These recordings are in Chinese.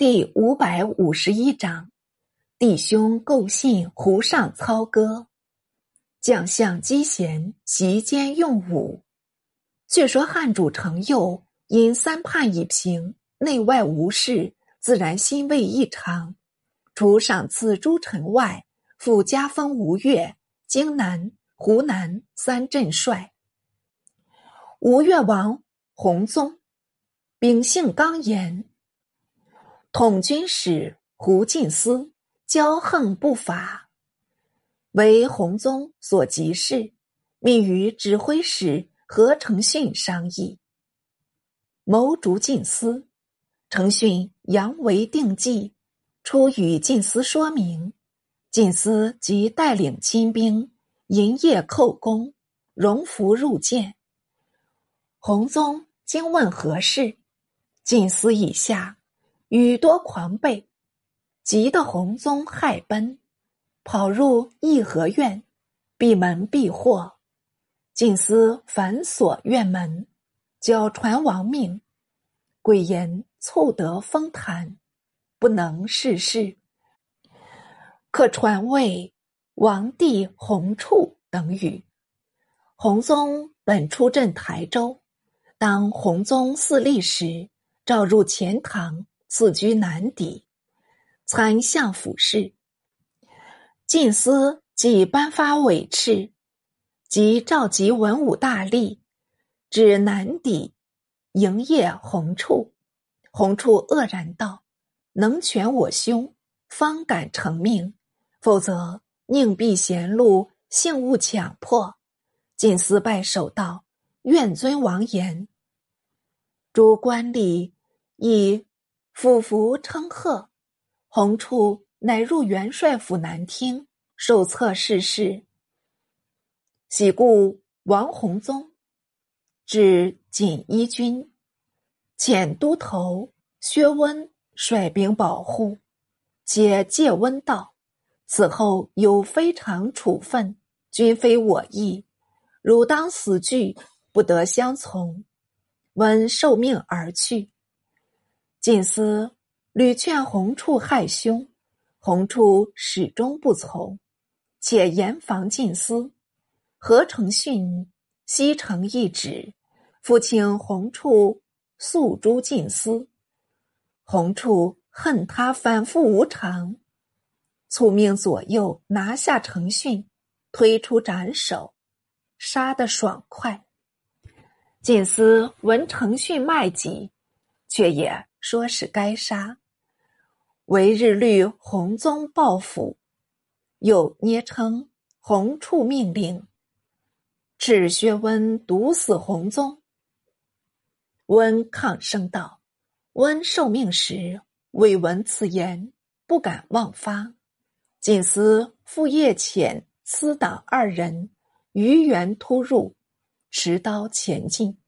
第五百五十一章，弟兄构信湖上操歌，将相击贤席间用武。却说汉主程佑因三叛已平，内外无事，自然欣慰异常。除赏赐诸臣外，复加封吴越、荆南、湖南三镇帅。吴越王弘宗，秉性刚严。统军使胡进思骄横不法，为弘宗所急事，密与指挥使何承训商议，谋逐进思。承训扬为定计，出与进思说明。进思即带领亲兵，营夜叩宫，荣服入见。弘宗惊问何事，进思以下。雨多狂悖，急得洪宗害奔，跑入颐和院，闭门闭祸。晋思反锁院门，交传王命，鬼言促得风坛，不能事事。可传位王帝洪处等语。洪宗本出镇台州，当洪宗嗣立时，召入钱塘。此居南邸，参相府事。晋司即颁发委敕，即召集文武大吏，至南邸营业红处。红处愕然道：“能全我兄，方敢成命；否则宁避贤路，幸勿强迫。”晋司拜首道：“愿遵王言。”诸官吏亦。俯伏称贺，洪处乃入元帅府南厅，受册逝世。喜故王弘宗，至锦衣军，遣都头薛温率兵保护，且借温道：此后有非常处分，均非我意，汝当死惧，不得相从。温受命而去。近思屡劝洪处害兄，洪处始终不从，且严防近思。何成训西城一旨，复请洪处诉诸近思。洪处恨他反复无常，促命左右拿下程训，推出斩首，杀得爽快。近思闻程训卖己，却也。说是该杀，为日虑洪宗报复，又捏称洪处命令，敕薛温毒死洪宗。温抗声道：“温受命时未闻此言，不敢妄发。仅思傅夜潜、司党二人于原突入，持刀前进，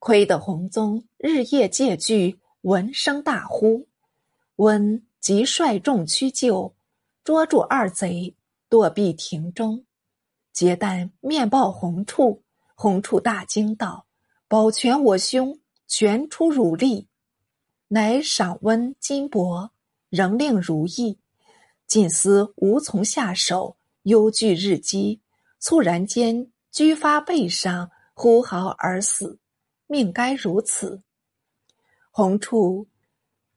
亏得洪宗日夜戒惧。”闻声大呼，温即率众驱救，捉住二贼，躲避庭中。结旦面报洪处，洪处大惊道：“保全我兄，全出汝力。”乃赏温金帛，仍令如意。晋思无从下手，忧惧日积，猝然间居发背上，呼号而死。命该如此。洪处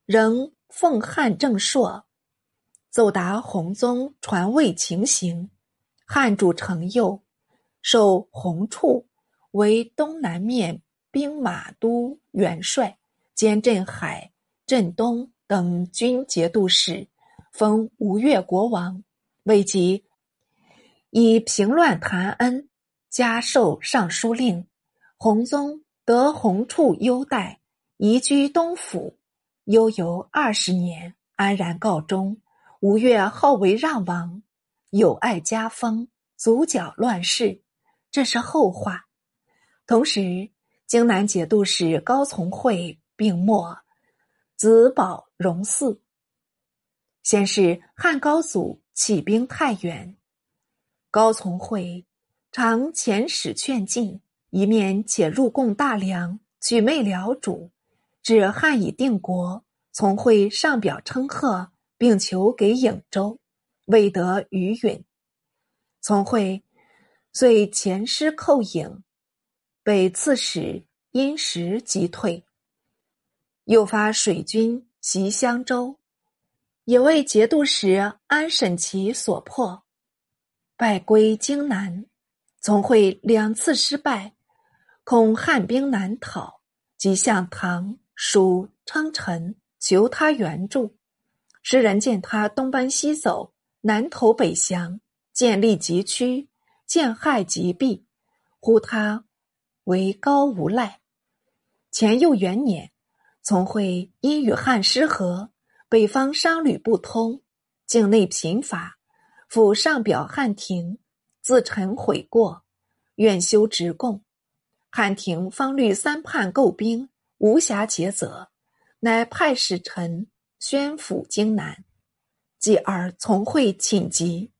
仍奉汉正朔，奏达洪宗传位情形。汉主承佑授洪处为东南面兵马都元帅，兼镇海、镇东等军节度使，封吴越国王。未及，以平乱谈恩，加授尚书令。洪宗得洪处优待。移居东府，悠游二十年，安然告终。吴越号为让王，有爱家风，足搅乱世，这是后话。同时，荆南节度使高从诲病没，子保荣嗣。先是汉高祖起兵太原，高从诲常遣使劝进，一面且入贡大梁，举媚辽主。至汉已定国，从会上表称贺，并求给颍州，未得余允。从会遂遣师寇颍，北刺史因时即退。又发水军袭襄州，也为节度使安审其所破，败归荆南。从会两次失败，恐汉兵难讨，即向唐、蜀称臣，求他援助。时人见他东奔西走，南投北降，建立急趋，见害即避，呼他为高无赖。前又元年，从会因与汉失和，北方商旅不通，境内贫乏，府上表汉庭。自陈悔过，愿修职贡。汉庭方虑三叛构兵，无暇解责，乃派使臣宣抚荆南。继而从会请疾，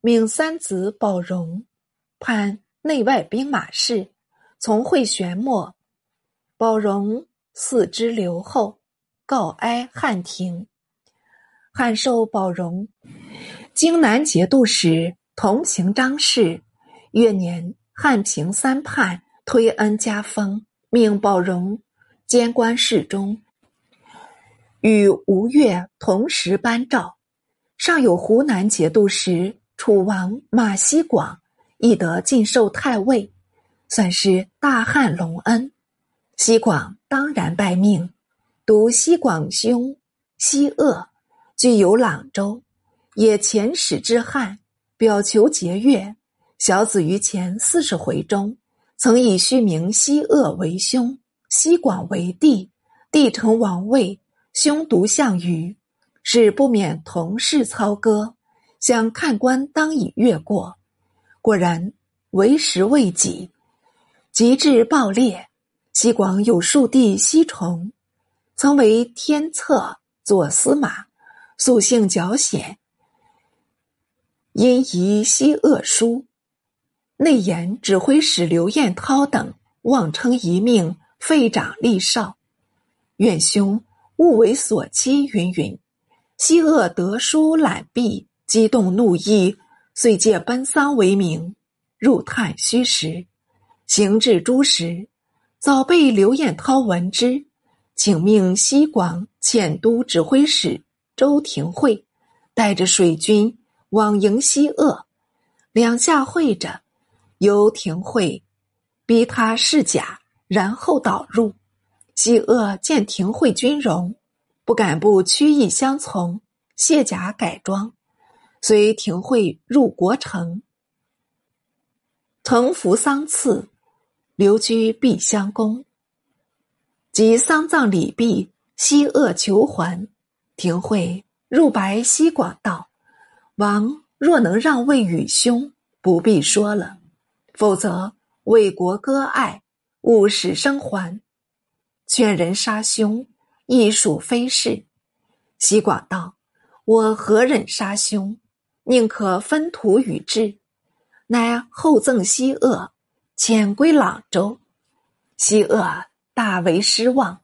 命三子保荣判内外兵马事。从会玄末，保荣四之留后，告哀汉庭。汉寿保荣荆南节度使。同情张氏，月年汉平三叛，推恩加封，命保荣监官侍中，与吴越同时颁诏。尚有湖南节度使楚王马希广，亦得进授太尉，算是大汉隆恩。西广当然拜命，独西广兄西鄂具有朗州，也遣使之汉。表求节钺，小子于前四十回中，曾以虚名西鄂为兄，西广为帝，帝承王位，兄独项羽，是不免同室操戈，想看官当以越过，果然为时未己，极致暴烈。西广有庶弟西崇，曾为天策左司马，素性狡险。因疑西恶书，内言指挥使刘彦涛等妄称一命，废长立少，愿兄勿为所欺。云云。西恶得书览毕，激动怒意，遂借奔丧为名，入探虚实，行至诸时，早被刘彦涛闻之，请命西广遣都指挥使周廷惠带着水军。往迎西鄂，两下会着，由廷会逼他试甲，然后导入。西鄂见廷会军容，不敢不屈意相从，卸甲改装，随廷会入国城，承服丧赐，留居碧香宫。及丧葬礼毕，西鄂求还，廷会入白西广道。王若能让位与兄，不必说了；否则为国割爱，勿使生还。劝人杀兄，亦属非事。西广道：“我何忍杀兄？宁可分土与质。”乃厚赠西鄂，遣归朗州。西鄂大为失望，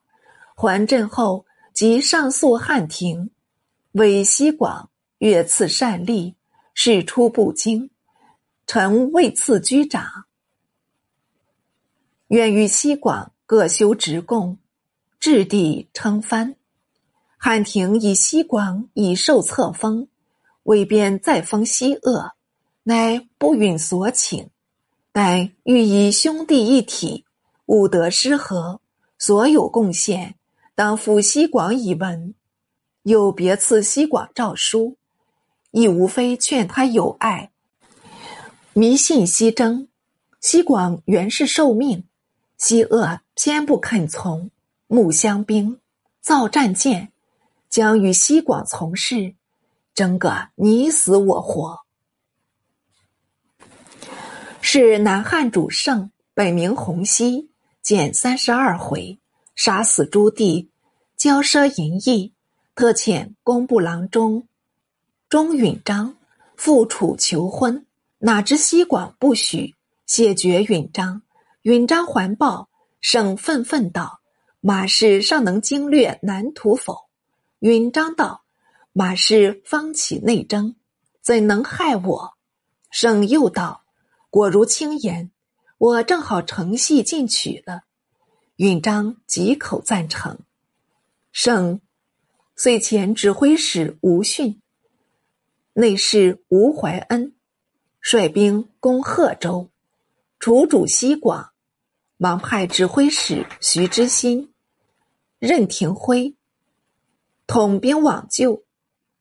还镇后即上诉汉庭，为西广。越赐善吏，事出不惊。臣未赐居长，愿与西广各修职贡，置地称藩。汉庭以西广已受册封，未便再封西鄂，乃不允所请。但欲以兄弟一体，勿得失和，所有贡献当付西广以闻。又别赐西广诏书。亦无非劝他有爱，迷信西征。西广原是受命，西鄂偏不肯从，木香兵造战舰，将与西广从事，争个你死我活。是南汉主圣，本名洪熙，减三十二回，杀死朱棣，骄奢淫逸，特遣工部郎中。钟允章复楚求婚，哪知西广不许，谢绝允章。允章还报，圣愤愤道：“马氏尚能经略南土否？允章道：“马氏方起内争，怎能害我？”圣又道：“果如轻言，我正好承系进取了。”允章几口赞成。圣遂遣指挥使吴训、内侍吴怀恩率兵攻贺州，楚主西广，忙派指挥使徐知新、任廷辉统兵往救。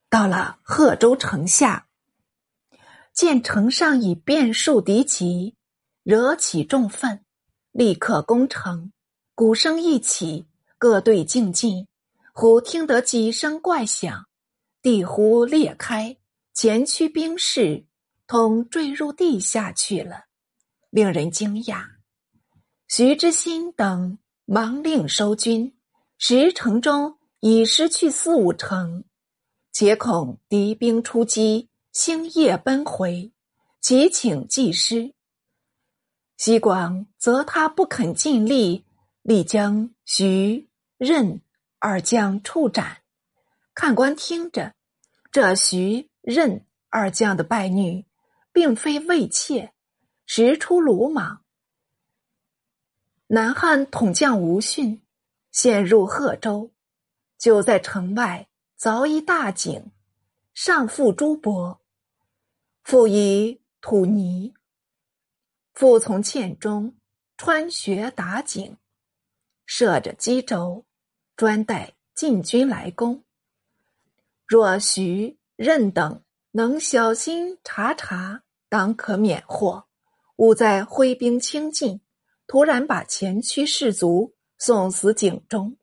到了贺州城下，见城上已遍数敌骑，惹起众愤，立刻攻城。鼓声一起，各队进进。忽听得几声怪响，地忽裂开，前驱兵士同坠入地下去了，令人惊讶。徐之新等忙令收军，十城中已失去四五成，且恐敌兵出击，星夜奔回，即请祭师。西广则他不肯尽力。立将徐任二将处斩，看官听着，这徐任二将的败女，并非魏妾，实出鲁莽。南汉统将吴训陷入贺州，就在城外凿一大井，上覆朱帛，覆以土泥，复从堑中穿穴打井。设着机轴，专待晋军来攻。若徐任等能小心察察，当可免祸。勿再挥兵轻进，突然把前驱士卒送死井中，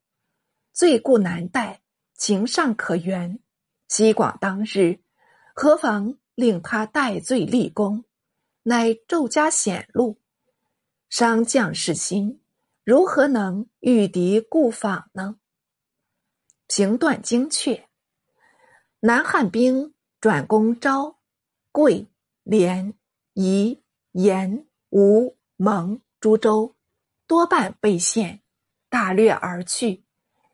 罪故难待，情尚可原。西广当日何妨令他戴罪立功？乃骤加显露，伤将士心。如何能御敌固防呢？评断精确。南汉兵转攻昭、贵、廉、宜、延、吴、蒙诸州，多半被陷，大掠而去。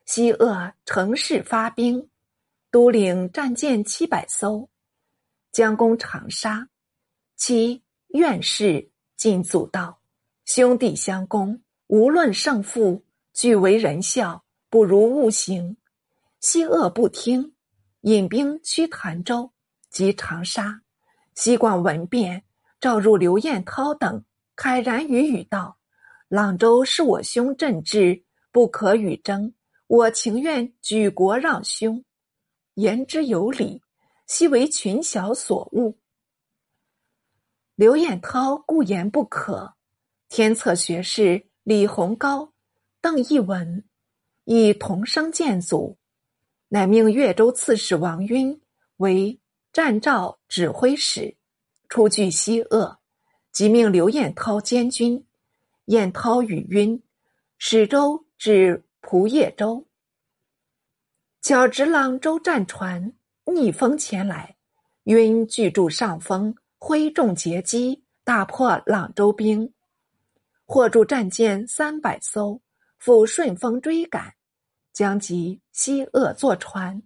西鄂乘势发兵，都领战舰七百艘，将攻长沙。其院士进阻道，兄弟相攻。无论胜负，俱为人笑，不如勿行。西鄂不听，引兵驱潭州及长沙。西广闻变，召入刘彦涛等，慨然语语道：“朗州是我兄镇治，不可与争。我情愿举国让兄。”言之有理，悉为群小所误。刘彦涛固言不可，天策学士。李鸿高、邓诣文亦同生建祖，乃命越州刺史王晕为战诏指挥使，出据西鄂，即命刘彦涛监军。彦涛与晕使舟至蒲叶州，巧值朗州战船逆风前来，晕拒住上风，挥众截击，大破朗州兵。获驻战舰三百艘，复顺风追赶，将及西鄂坐船。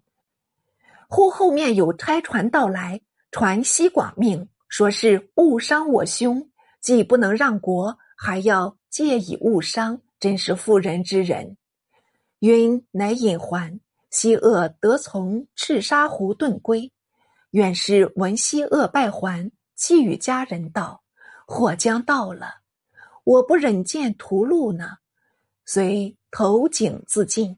忽后面有差船到来，传西广命，说是误伤我兄，既不能让国，还要借以误伤，真是妇人之仁。云乃引还，西鄂得从赤沙湖遁归。远是闻西鄂败还，泣与家人道：“祸将到了。”我不忍见屠戮呢，遂投井自尽。